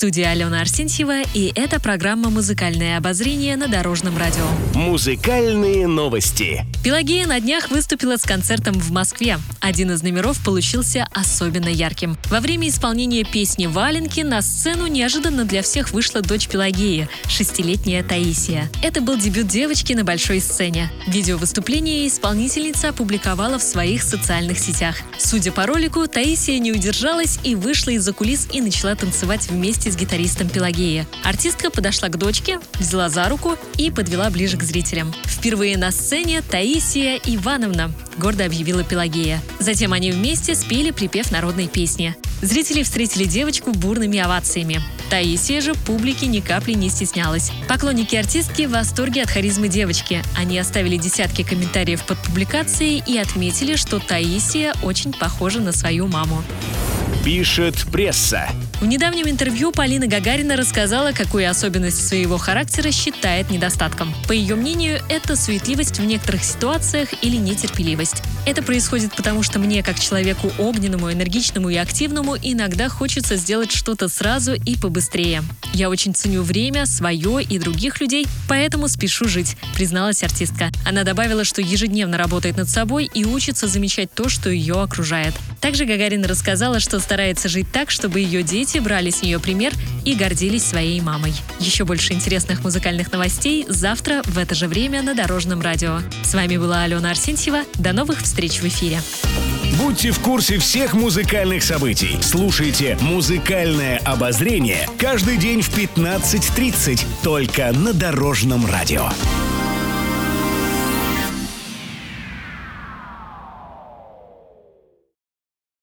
Студии Алена Арсентьева, и это программа «Музыкальное обозрение» на Дорожном радио. Музыкальные новости. Пелагея на днях выступила с концертом в Москве. Один из номеров получился особенно ярким. Во время исполнения песни «Валенки» на сцену неожиданно для всех вышла дочь Пелагеи, шестилетняя Таисия. Это был дебют девочки на большой сцене. Видео выступления исполнительница опубликовала в своих социальных сетях. Судя по ролику, Таисия не удержалась и вышла из-за кулис и начала танцевать вместе с гитаристом Пелагеи. Артистка подошла к дочке, взяла за руку и подвела ближе к зрителям. Впервые на сцене Таисия Ивановна, гордо объявила Пелагея. Затем они вместе спели припев народной песни. Зрители встретили девочку бурными овациями. Таисия же публики ни капли не стеснялась. Поклонники артистки в восторге от харизмы девочки. Они оставили десятки комментариев под публикацией и отметили, что Таисия очень похожа на свою маму. Пишет пресса. В недавнем интервью Полина Гагарина рассказала, какую особенность своего характера считает недостатком. По ее мнению, это суетливость в некоторых ситуациях или нетерпеливость. Это происходит потому, что мне, как человеку огненному, энергичному и активному, иногда хочется сделать что-то сразу и побыстрее. Я очень ценю время, свое и других людей, поэтому спешу жить, призналась артистка. Она добавила, что ежедневно работает над собой и учится замечать то, что ее окружает. Также Гагарина рассказала, что старается жить так, чтобы ее дети дети брали с нее пример и гордились своей мамой. Еще больше интересных музыкальных новостей завтра в это же время на Дорожном радио. С вами была Алена Арсентьева. До новых встреч в эфире. Будьте в курсе всех музыкальных событий. Слушайте «Музыкальное обозрение» каждый день в 15.30 только на Дорожном радио.